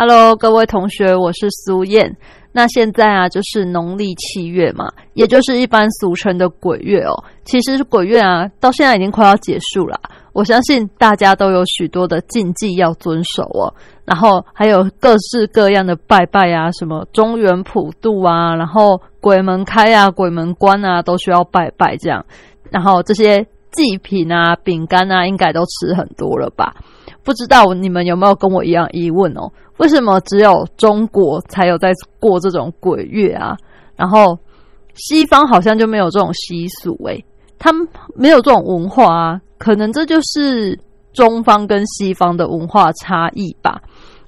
？Hello，各位同学，我是苏燕。那现在啊，就是农历七月嘛，也就是一般俗称的鬼月哦。其实是鬼月啊，到现在已经快要结束了。我相信大家都有许多的禁忌要遵守哦，然后还有各式各样的拜拜啊，什么中元普渡啊，然后鬼门开啊，鬼门关啊，都需要拜拜这样。然后这些祭品啊、饼干啊，应该都吃很多了吧？不知道你们有没有跟我一样疑问哦？为什么只有中国才有在过这种鬼月啊？然后西方好像就没有这种习俗诶，他们没有这种文化啊？可能这就是中方跟西方的文化差异吧。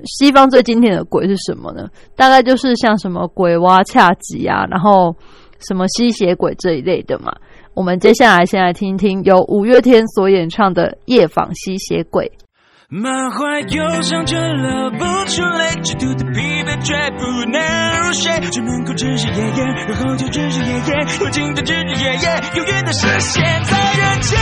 西方最经典的鬼是什么呢？大概就是像什么鬼娃恰吉啊，然后什么吸血鬼这一类的嘛。我们接下来先来听听由五月天所演唱的《夜访吸血鬼》。满怀忧伤，却流不出泪，极度的疲惫却不能入睡，只能够日日夜夜，然后就日日夜夜，无尽的日日夜夜，永远的实现在人间。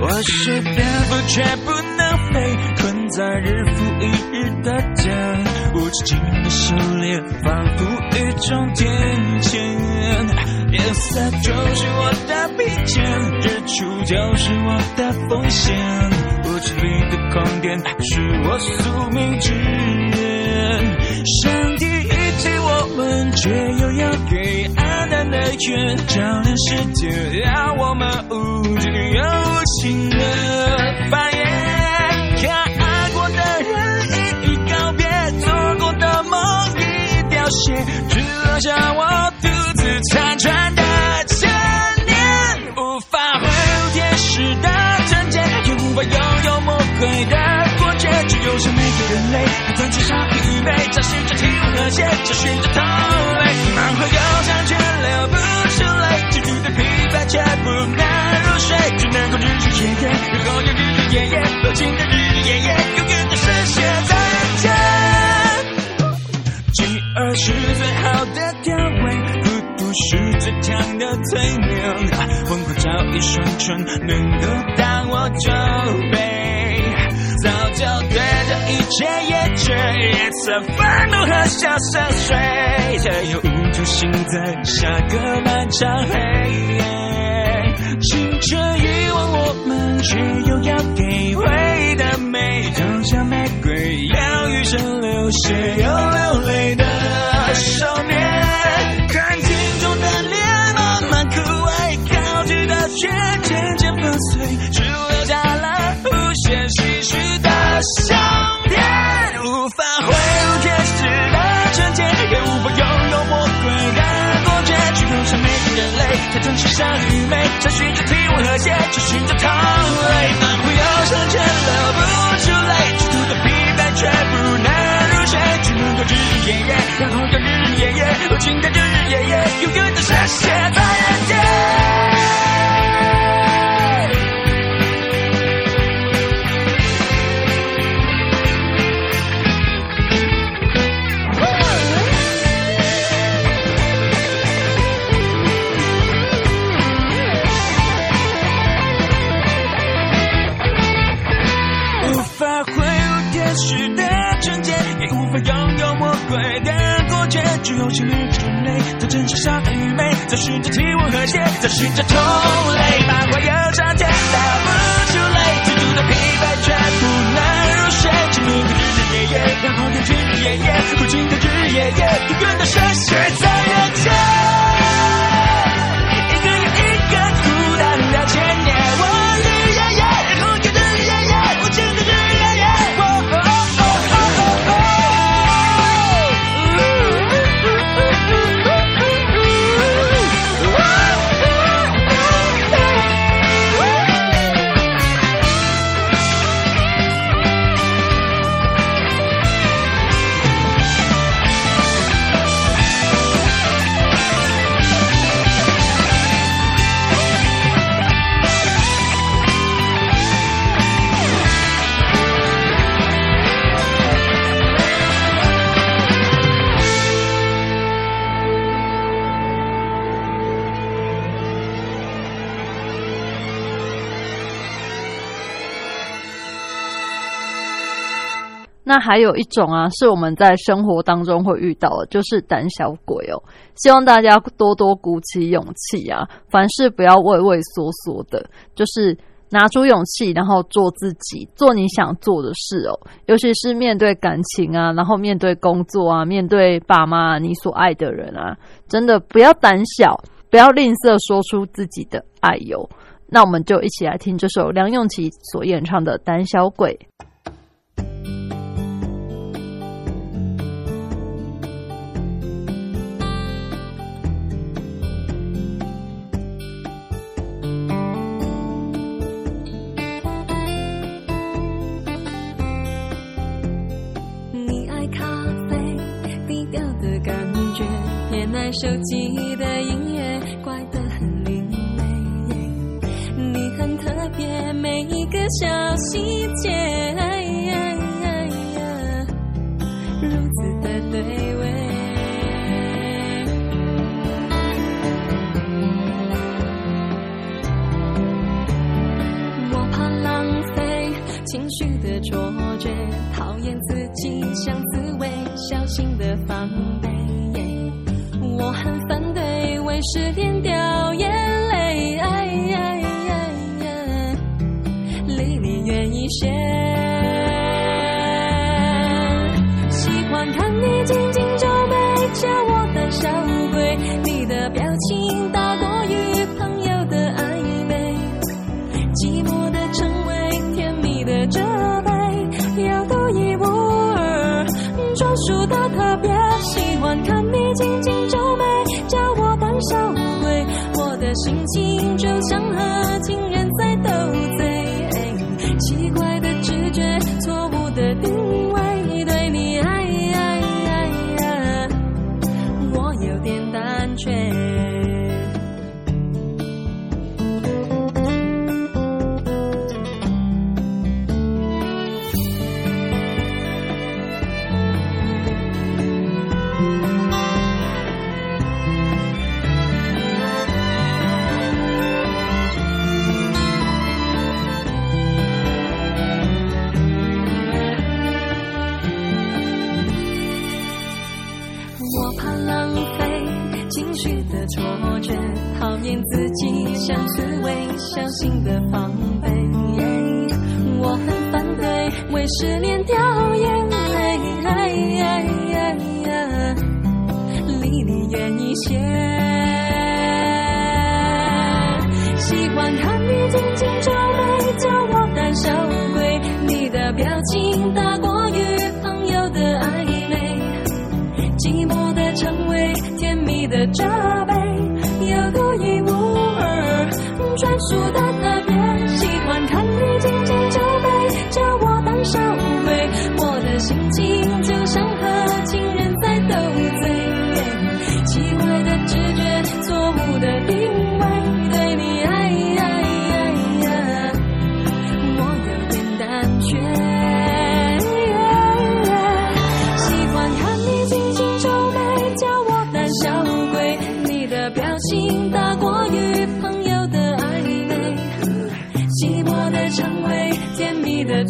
我是蝙蝠，却不能飞，困在日复一日的家。无止境的狩猎，仿佛终点前。夜色就是我的疲倦，日出就是我的风险。无止境的空间是我宿命之源。上帝遗弃我们，却又要给暗淡的月，照亮世界，让我们无尽又无情的只留下我独自残喘的千年，无法挥舞天使的纯洁，也无法拥有魔鬼的果决。只有像每个人类，在追杀愚昧，找寻着体温和谐，找寻着同类。满怀忧伤却流不出泪，极度的疲惫却不能入睡，只能够日日夜夜，然后又日日夜夜，无尽的日日夜夜，永远的深陷在的催眠。魂魄找一双唇，能够当我酒杯。早就对这一切厌倦，也曾愤怒和笑深邃，却又无助心在下个漫长黑夜。青春遗忘我们，却又要给回忆的美，就像玫瑰，要余生流血又流泪的。少年，却渐渐粉碎，只留下了无限唏嘘的相片。无法挥舞天使的纯洁，也无法拥有魔鬼的果决，只留下每个人类在城市上愚昧，找寻着体温和谐，找寻着同类，满怀忧伤却流不出泪，极度的疲惫却不能入睡，只能够日日夜夜，然后又日日夜夜，无尽的日日夜夜，永远的深陷在人间。有些每个人类在争吵上愚昧，在寻找体温和谐，在寻找同类。满怀忧伤，却流不出泪，极度的疲惫却不能入睡，只能够日日夜夜，然后又日日夜夜，无尽的日日夜夜，永远的深陷在人间。那还有一种啊，是我们在生活当中会遇到的，就是胆小鬼哦。希望大家多多鼓起勇气啊，凡事不要畏畏缩缩的，就是拿出勇气，然后做自己，做你想做的事哦。尤其是面对感情啊，然后面对工作啊，面对爸妈，你所爱的人啊，真的不要胆小，不要吝啬说出自己的爱哟。那我们就一起来听这首梁咏琪所演唱的《胆小鬼》。手机的音乐怪得很另类，你很特别，每一个小细节，如此的对味。我怕浪费情绪的错觉，讨厌自己像刺猬，小心的防备。我很反对为失恋掉眼泪，离你远一些。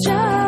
job.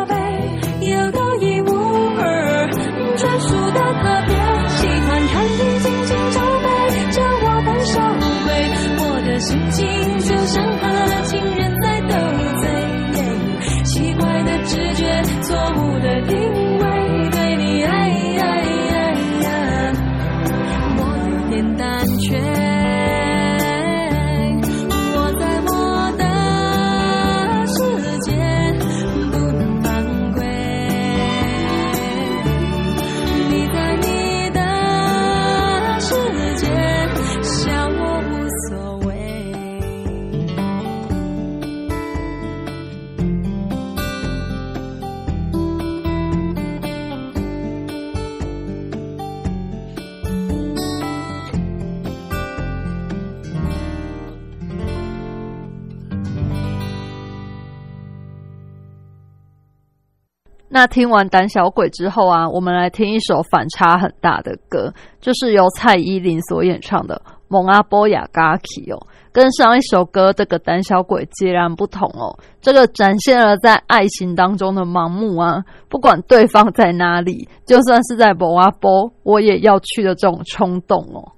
那听完《胆小鬼》之后啊，我们来听一首反差很大的歌，就是由蔡依林所演唱的《蒙阿波雅嘎奇哦，跟上一首歌这个胆小鬼截然不同哦。这个展现了在爱情当中的盲目啊，不管对方在哪里，就算是在蒙阿波，我也要去的这种冲动哦。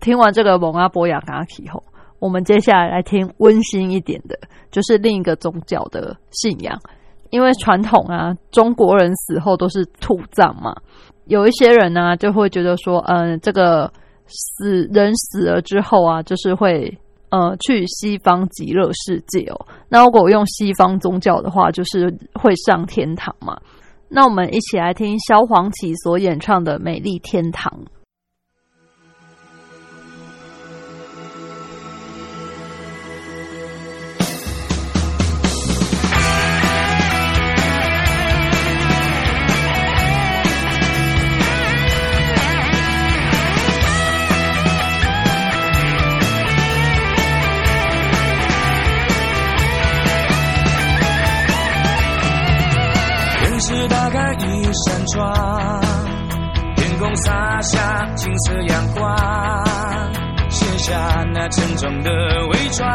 听完这个蒙阿波雅嘎提后，我们接下来来听温馨一点的，就是另一个宗教的信仰。因为传统啊，中国人死后都是土葬嘛，有一些人呢就会觉得说，嗯，这个死人死了之后啊，就是会呃去西方极乐世界哦。那如果用西方宗教的话，就是会上天堂嘛。那我们一起来听萧煌奇所演唱的《美丽天堂》。窗，天空洒下金色阳光，卸下那沉重的伪装，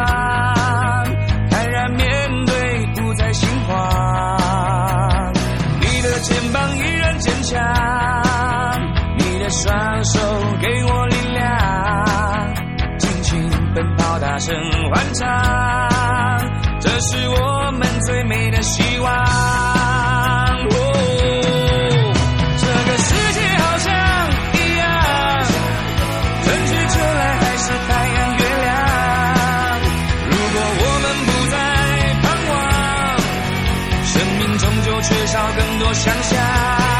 坦然面对，不再心慌。你的肩膀依然坚强，你的双手给我力量，尽情奔跑，大声欢唱，这是我想象。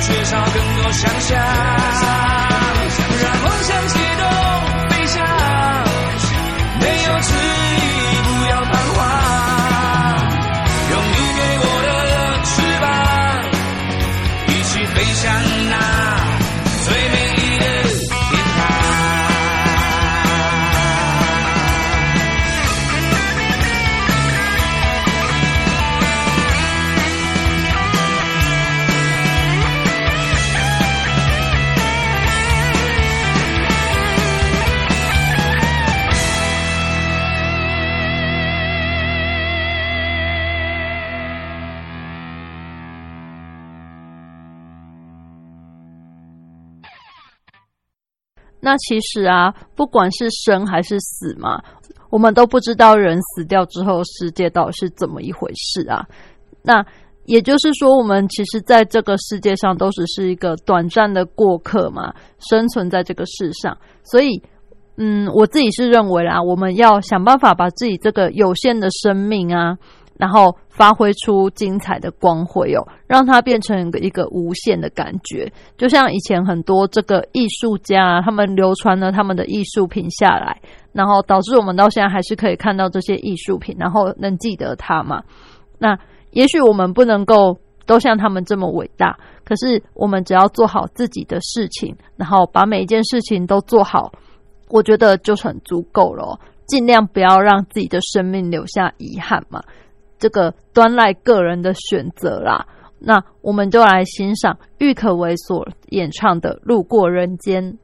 缺少更多想象。那其实啊，不管是生还是死嘛，我们都不知道人死掉之后世界到底是怎么一回事啊。那也就是说，我们其实在这个世界上都只是一个短暂的过客嘛，生存在这个世上。所以，嗯，我自己是认为啦，我们要想办法把自己这个有限的生命啊，然后发挥出精彩的光辉哦，让它变成一个一个无限的感觉。就像以前很多这个艺术家，他们流传了他们的艺术品下来，然后导致我们到现在还是可以看到这些艺术品，然后能记得它嘛。那也许我们不能够都像他们这么伟大，可是我们只要做好自己的事情，然后把每一件事情都做好，我觉得就很足够了。尽量不要让自己的生命留下遗憾嘛。这个端赖个人的选择啦。那我们就来欣赏郁可唯所演唱的《路过人间》。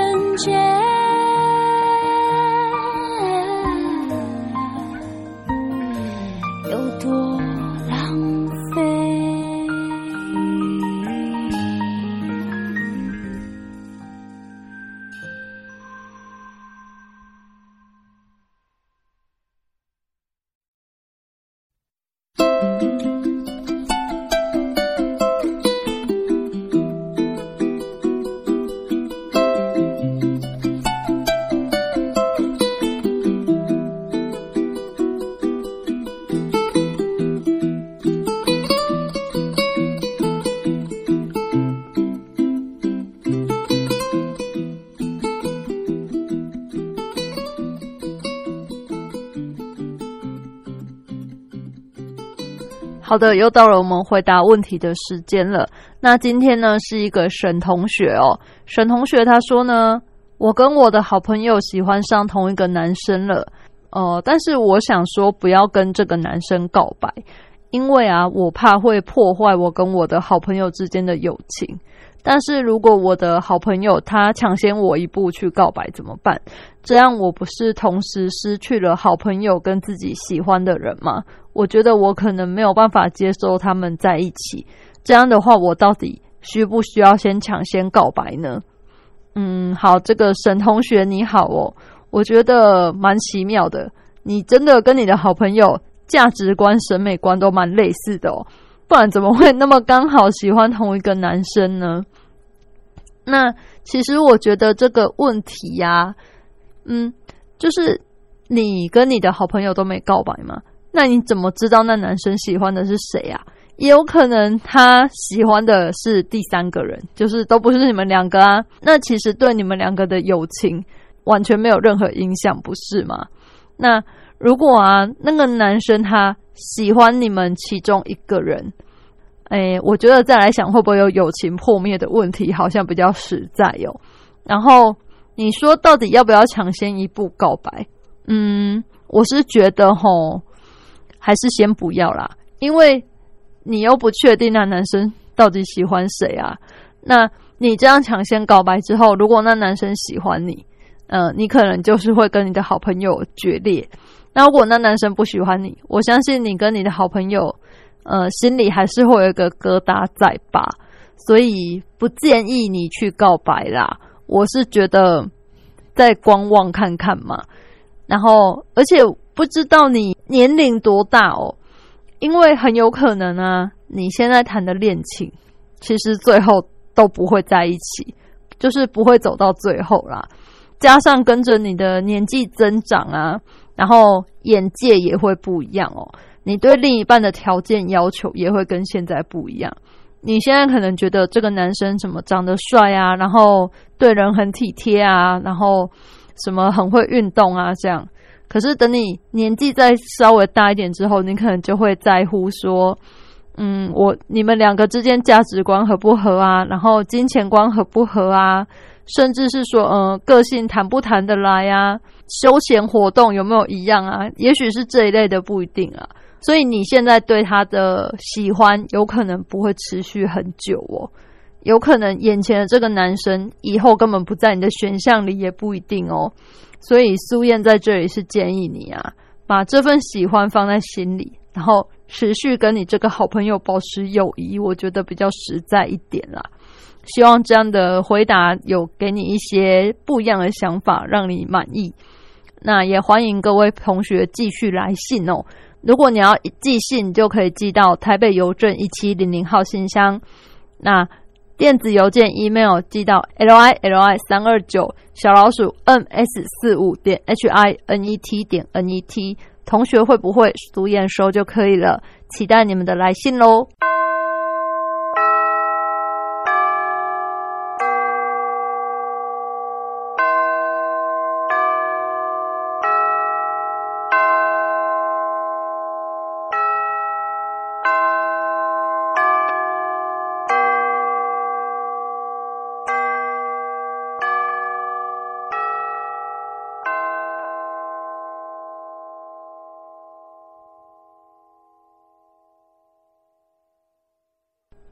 人间。好的又到了我们回答问题的时间了。那今天呢是一个沈同学哦。沈同学他说呢我跟我的好朋友喜欢上同一个男生了。呃但是我想说不要跟这个男生告白因为啊我怕会破坏我跟我的好朋友之间的友情。但是如果我的好朋友他抢先我一步去告白怎么办？这样我不是同时失去了好朋友跟自己喜欢的人吗？我觉得我可能没有办法接受他们在一起。这样的话我到底需不需要先抢先告白呢？嗯好这个沈同学你好哦。我觉得蛮奇妙的。你真的跟你的好朋友价值观审美观都蛮类似的哦。不然怎么会那么刚好喜欢同一个男生呢？那其实我觉得这个问题呀嗯就是你跟你的好朋友都没告白吗？那你怎么知道那男生喜欢的是谁啊？也有可能他喜欢的是第三个人，就是都不是你们两个啊。那其实对你们两个的友情完全没有任何影响，不是吗？那如果啊，那个男生他喜欢你们其中一个人。哎，我觉得再来想会不会有友情破灭的问题，好像比较实在哟。然后你说到底要不要抢先一步告白？嗯，我是觉得吼，还是先不要啦，因为你又不确定那男生到底喜欢谁啊。那你这样抢先告白之后，如果那男生喜欢你，嗯，你可能就是会跟你的好朋友决裂。那如果那男生不喜欢你，我相信你跟你的好朋友。呃，心里还是会有一个疙瘩在吧，所以不建议你去告白啦。我是觉得再观望看看嘛。然后，而且不知道你年龄多大哦，因为很有可能啊，你现在谈的恋情，其实最后都不会在一起，就是不会走到最后啦。加上跟着你的年纪增长啊，然后眼界也会不一样哦。你对另一半的条件要求也会跟现在不一样。你现在可能觉得这个男生什么长得帅啊，然后对人很体贴啊，然后什么很会运动啊，这样。可是等你年纪再稍微大一点之后，你可能就会在乎说，嗯，我你们两个之间价值观合不合啊，然后金钱观合不合啊，甚至是说，嗯，个性谈不谈得来呀，休闲活动有没有一样啊？也许是这一类的，不一定啊。所以你现在对他的喜欢有可能不会持续很久哦，有可能眼前的这个男生以后根本不在你的选项里，也不一定哦。所以苏燕在这里是建议你啊，把这份喜欢放在心里，然后持续跟你这个好朋友保持友谊，我觉得比较实在一点啦。希望这样的回答有给你一些不一样的想法，让你满意。那也欢迎各位同学继续来信哦。如果你要寄信，就可以寄到台北邮政一七零零号信箱。那电子邮件 email 寄到 l i l i 三二九小老鼠 n s 四五点 h i n e t 点 n e t。同学会不会读验收就可以了？期待你们的来信喽！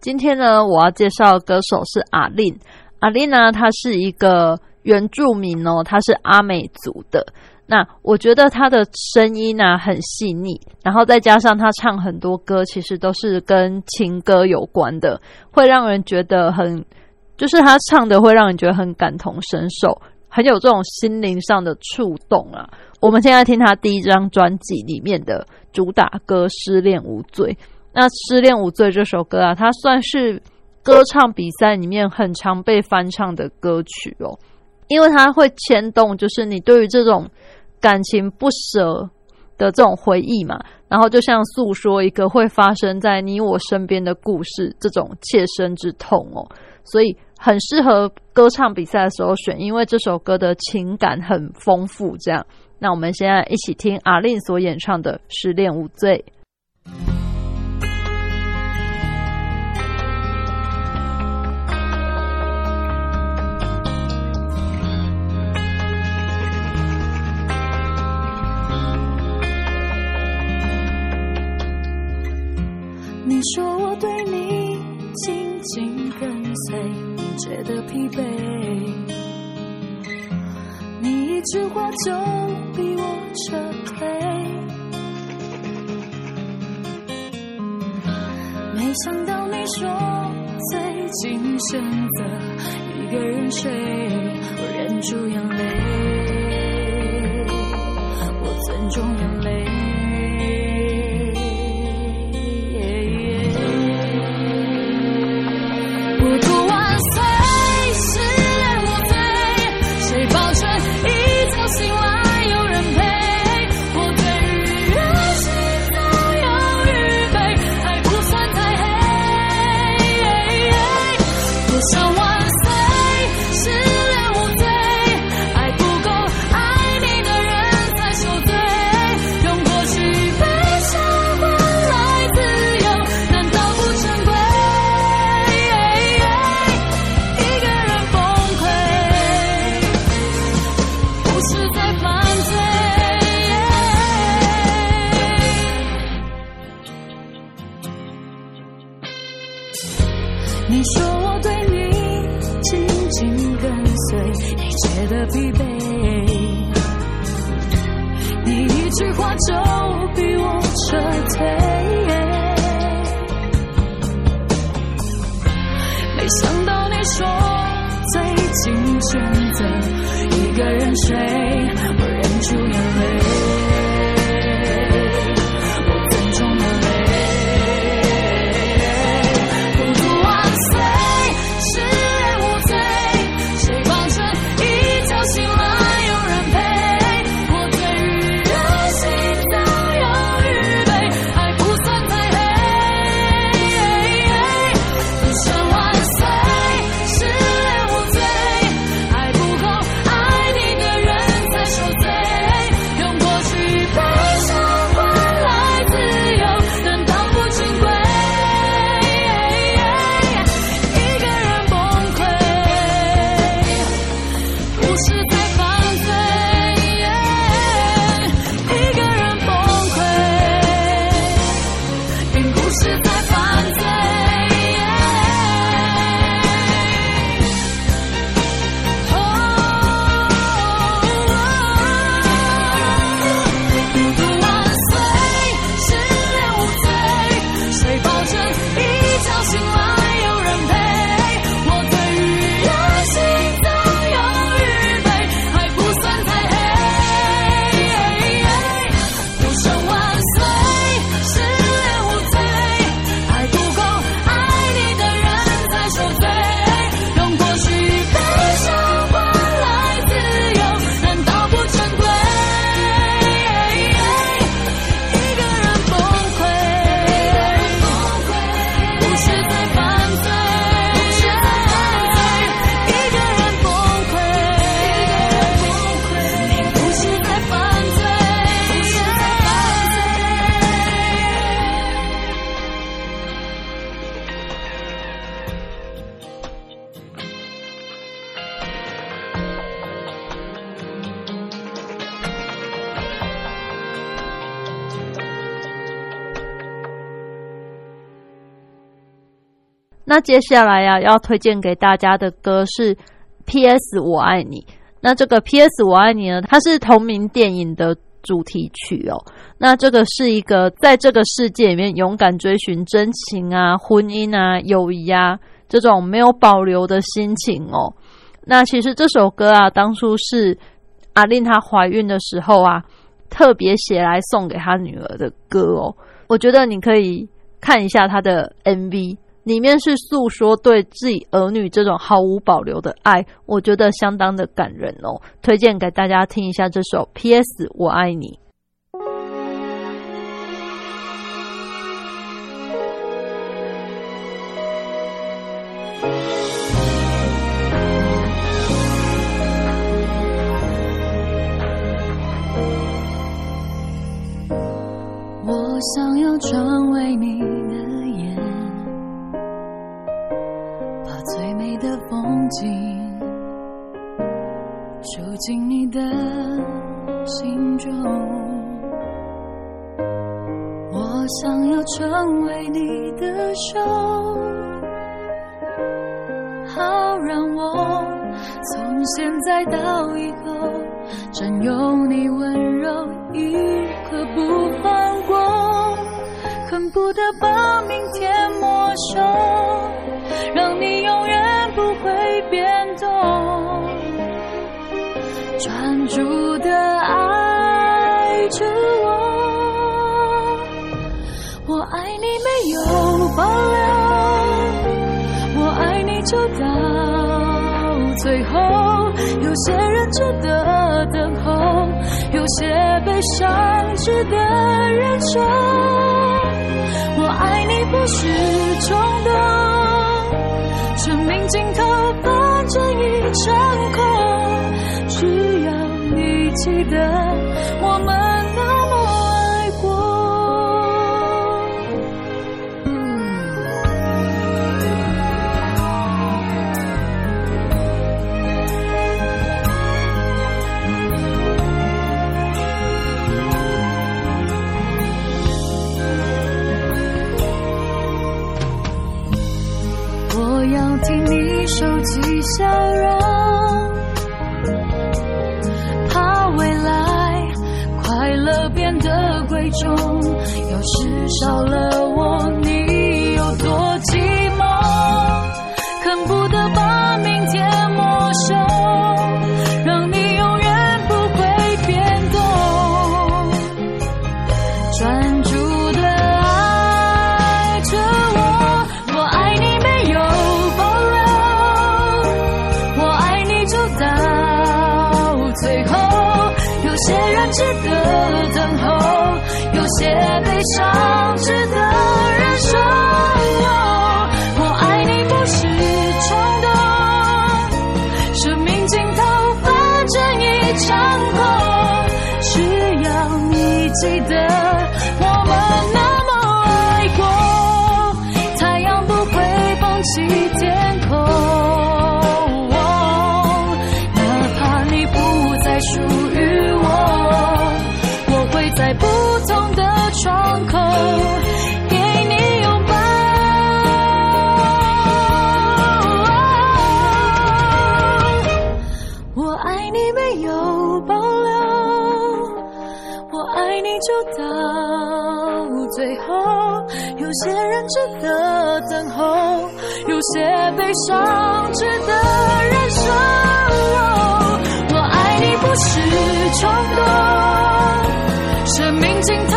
今天呢，我要介绍的歌手是阿令。阿令呢，他是一个原住民哦，他是阿美族的。那我觉得他的声音呢很细腻，然后再加上他唱很多歌，其实都是跟情歌有关的，会让人觉得很，就是他唱的会让人觉得很感同身受，很有这种心灵上的触动啊。我们现在听他第一张专辑里面的主打歌《失恋无罪》。那《失恋无罪》这首歌啊，它算是歌唱比赛里面很常被翻唱的歌曲哦，因为它会牵动，就是你对于这种感情不舍的这种回忆嘛，然后就像诉说一个会发生在你我身边的故事，这种切身之痛哦，所以很适合歌唱比赛的时候选，因为这首歌的情感很丰富。这样，那我们现在一起听阿令所演唱的《失恋无罪》。你说我对你紧紧跟随，你觉得疲惫。你一句话就逼我撤退，没想到你说最近选择一个人睡，我忍住眼泪，我尊重眼泪。一句话就逼我撤退，没想到你说最近选择一个人睡，那接下来呀、要推荐给大家的歌是《P.S. 我爱你》。那这个《P.S. 我爱你》呢，它是同名电影的主题曲哦。那这个是一个在这个世界里面勇敢追寻真情啊、婚姻啊、友谊啊这种没有保留的心情哦。那其实这首歌啊，当初是阿令她怀孕的时候啊，特别写来送给她女儿的歌哦。我觉得你可以看一下她的 MV，里面是诉说对自己儿女这种毫无保留的爱，我觉得相当的感人哦。推荐给大家听一下这首《P.S. 我爱你》。我想要成为你的风景住进你的心中。我想要成为你的手，好让我从现在到以后占有你温柔一刻不放过。恨不得把明天没收，让你永远不会变动，专注的爱着我。我爱你没有保留，我爱你就到最后。有些人值得等候，有些悲伤值得忍受。我爱你不是冲动，生命尽头反正一场空，只要你记得我们收起笑容怕未来快乐变得贵重要是少了我些人值得等候，有些悲伤值得忍受。我爱你不是冲动，生命尽头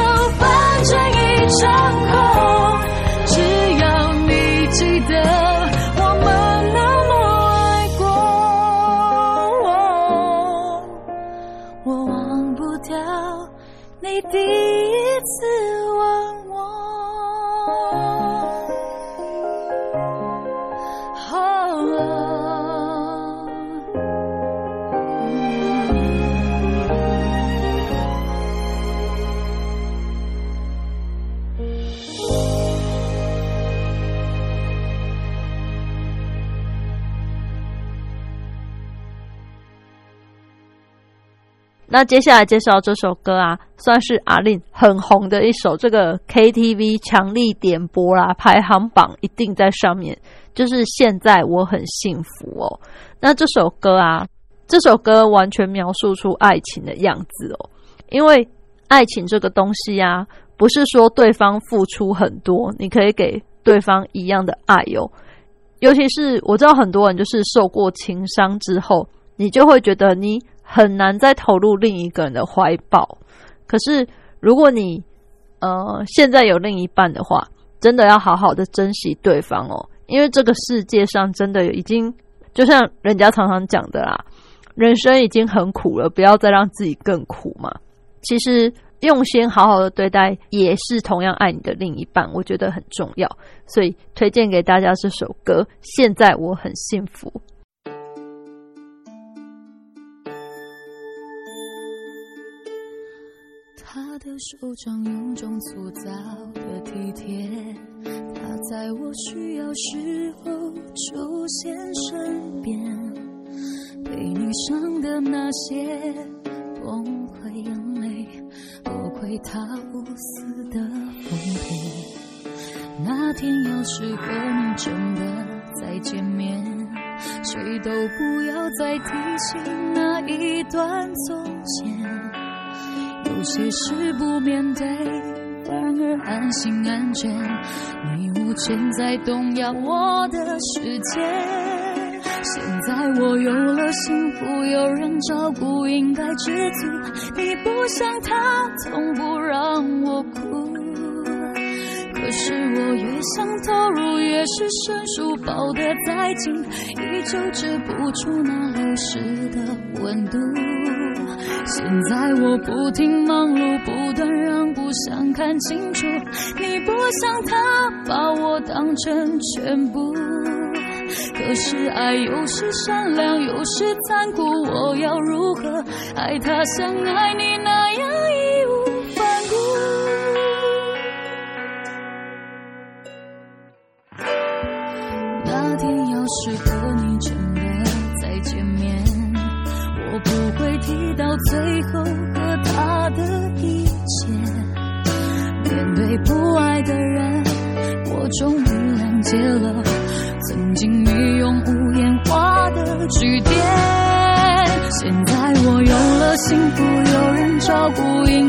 那接下来介绍这首歌啊，算是阿令很红的一首，这个 KTV 强力点播啦，排行榜一定在上面。就是现在我很幸福哦。那这首歌啊，这首歌完全描述出爱情的样子哦。因为爱情这个东西啊，不是说对方付出很多，你可以给对方一样的爱哦。尤其是我知道很多人就是受过情伤之后，你就会觉得你很难再投入另一个人的怀抱。可是如果你呃现在有另一半的话，真的要好好的珍惜对方哦，因为这个世界上真的已经就像人家常常讲的啦，人生已经很苦了，不要再让自己更苦嘛。其实用心好好的对待，也是同样爱你的另一半，我觉得很重要，所以推荐给大家这首歌。现在我很幸福。手掌有种粗糙的体贴，他在我需要时候出现身边，被你伤的那些崩溃眼泪，多亏他无私的奉陪。那天要是和你真的再见面，谁都不要再提起那一段从前。有些事不面对，反而安心安全。你无权再动摇我的世界。现在我有了幸福，有人照顾，应该知足。你不像他，从不让我哭。可是我越想投入，越是生疏，抱得再紧，依旧止不住那流失的温度。现在我不停忙碌，不断让步，想看清楚。你不像他，把我当成全部。可是爱有时善良，有时残酷，我要如何爱他像爱你那样义无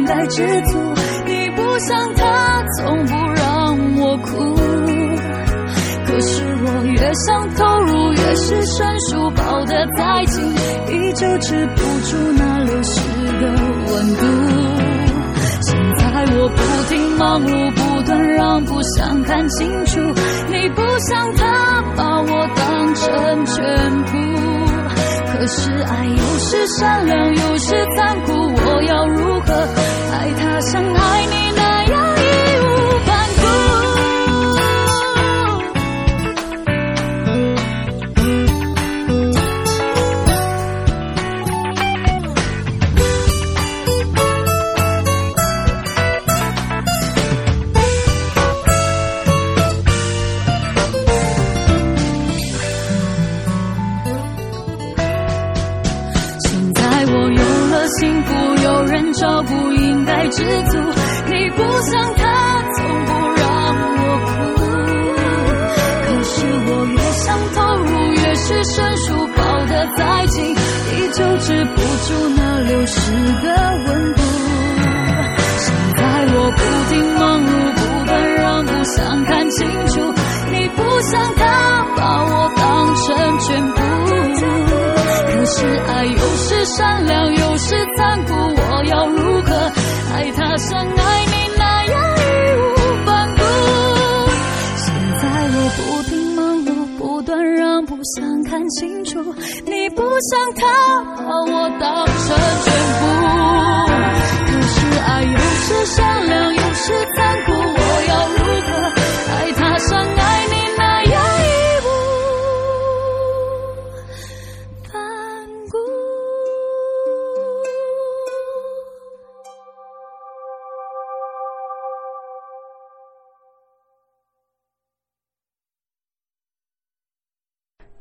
现在我有了幸福，有人照顾，应该知足。你不像他，从不让我哭。可是我越想投入，越是生疏，抱得再紧，依旧止不住那流失的温度。现在我不停忙碌，不断让步，想看清楚，你不像他把我当成全部。可是爱有时善良，有时残酷，我要如何爱他，想爱你。善良，有时残酷，我要如何爱他像爱你那样义无反顾？现在我不停忙碌，不断让步，想看清楚，你不想他，把我当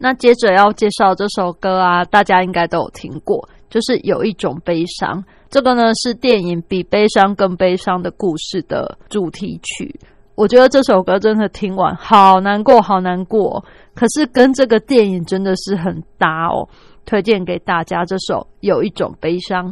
那接着要介绍这首歌啊，大家应该都有听过，就是有一种悲伤。这个呢是电影《比悲伤更悲伤的故事》的主题曲。我觉得这首歌真的听完好难过，好难过。可是跟这个电影真的是很搭哦，推荐给大家这首《有一种悲伤》。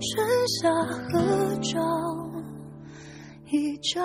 剩下合照一张。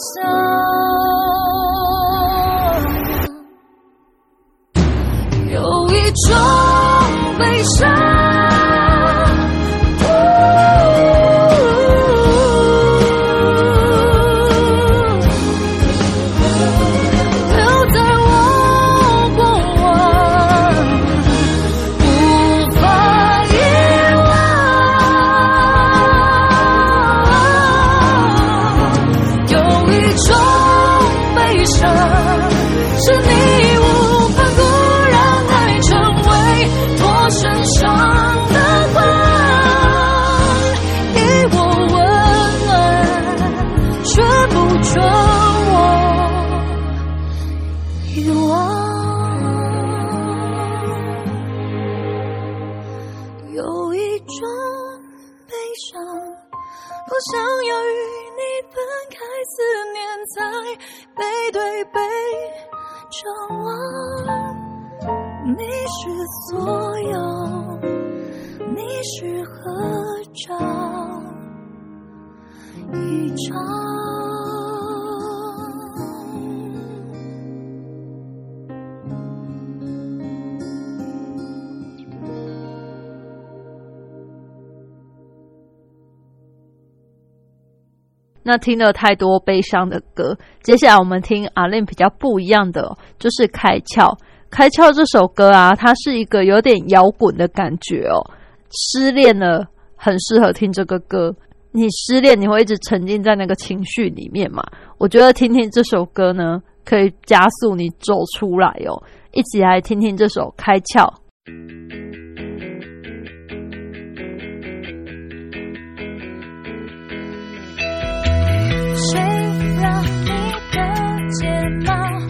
方那听了太多悲伤的歌，接下来我们听阿令比较不一样的，就是《开窍》。《开窍》这首歌啊，它是一个有点摇滚的感觉哦。失恋了，很适合听这个歌。你失恋，你会一直沉浸在那个情绪里面嘛？我觉得听听这首歌呢，可以加速你走出来哦。一起来听听这首《开窍》。吹乱你的睫毛。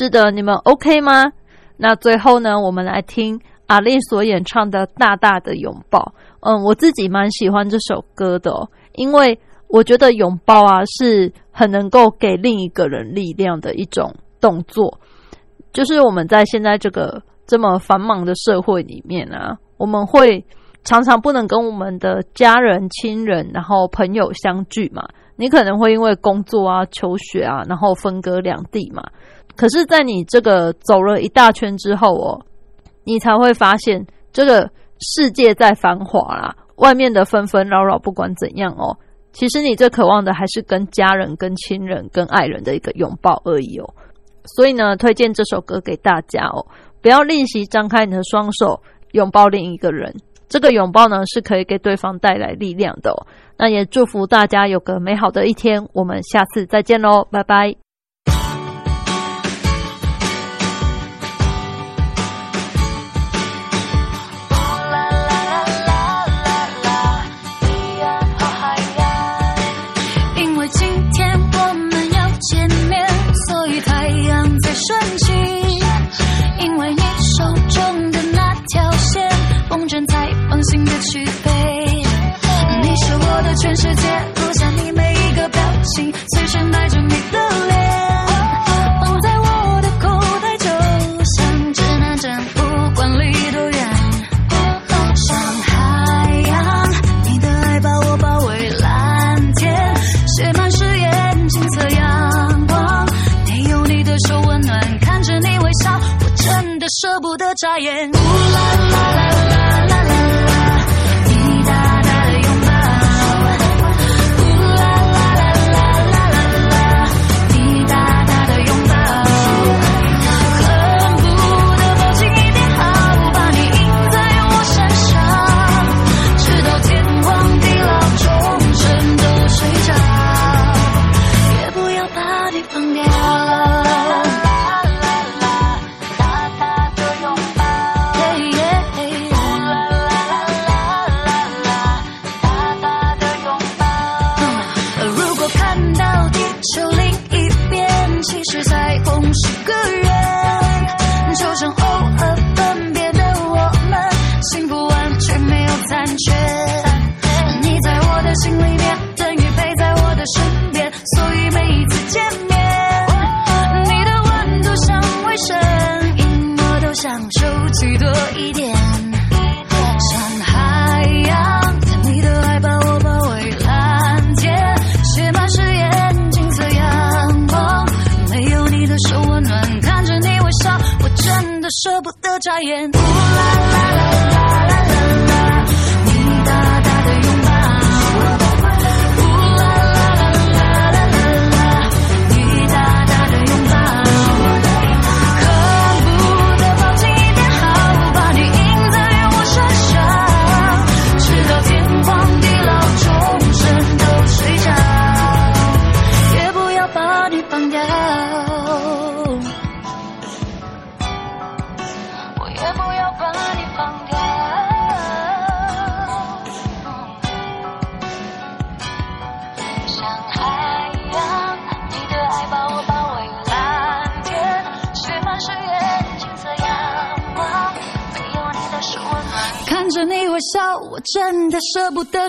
是的，你们 OK 吗？那最后呢，我们来听阿令所演唱的《大大的拥抱》。嗯，我自己蛮喜欢这首歌的、因为我觉得拥抱啊是很能够给另一个人力量的一种动作。就是我们在现在这个这么繁忙的社会里面啊，我们会常常不能跟我们的家人、亲人，然后朋友相聚嘛。你可能会因为工作啊、求学啊，然后分隔两地嘛。可是，在你这个走了一大圈之后哦，你才会发现这个世界在繁华啦，外面的纷纷扰扰，不管怎样哦，其实你最渴望的还是跟家人、跟亲人、跟爱人的一个拥抱而已哦。所以呢，推荐这首歌给大家哦，不要吝惜张开你的双手拥抱另一个人。这个拥抱呢，是可以给对方带来力量的。哦那也祝福大家有个美好的一天，我们下次再见喽，拜拜。真才放心的去飞。你是我的全世界，落下你每一个表情，随身带着你的脸，放在我的口袋，就像指南针，不管离多远。像海洋，你的爱把我包围蓝天，写满誓言，金色阳光，没有你的手温暖，看着你微笑，我真的舍不得眨眼。呜拉啦啦。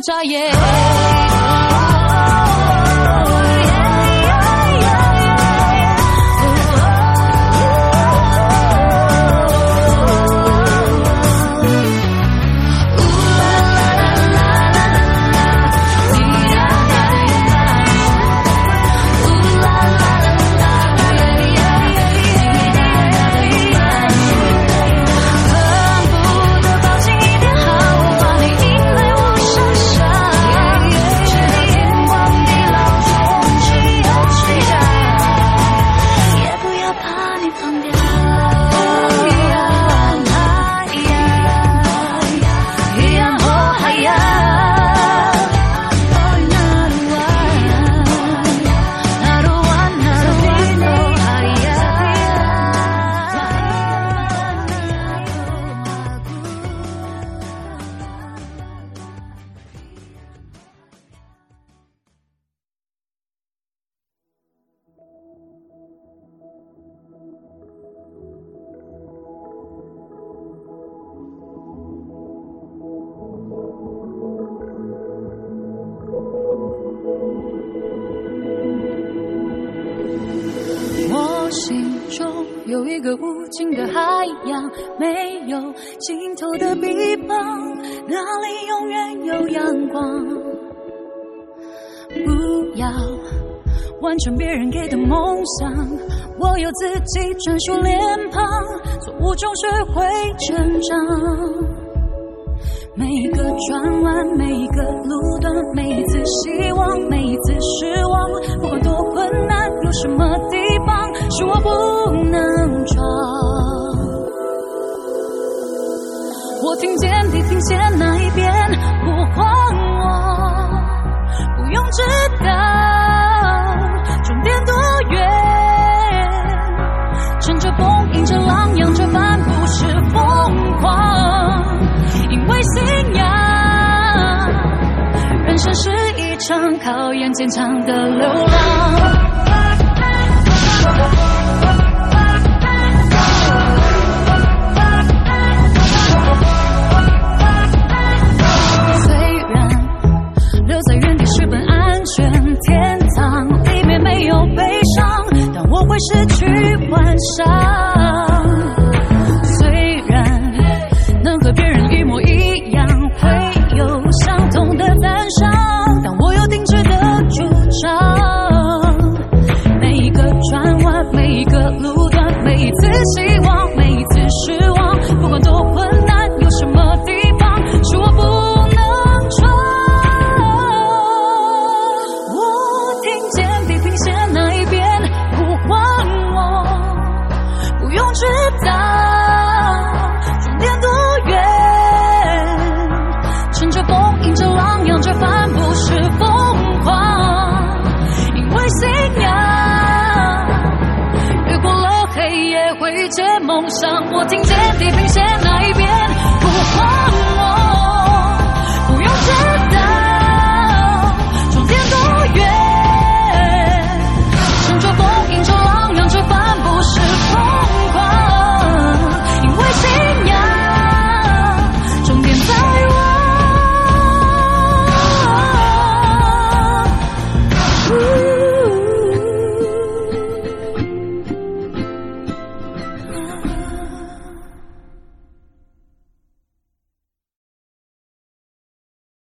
舍不得眨眼。尽头的地方，那里永远有阳光。不要完成别人给的梦想，我有自己专属脸庞，错误中学会成长。每一个转弯，每一个路段，每一次希望，每一次失望，不管多困难，有什么地方是我不能闯？我听见地平线那一边呼唤我，不用知道终点多远，乘着风，迎着浪，扬着帆，不是疯狂，因为信仰。人生是一场考验坚强的流浪。失去幻想。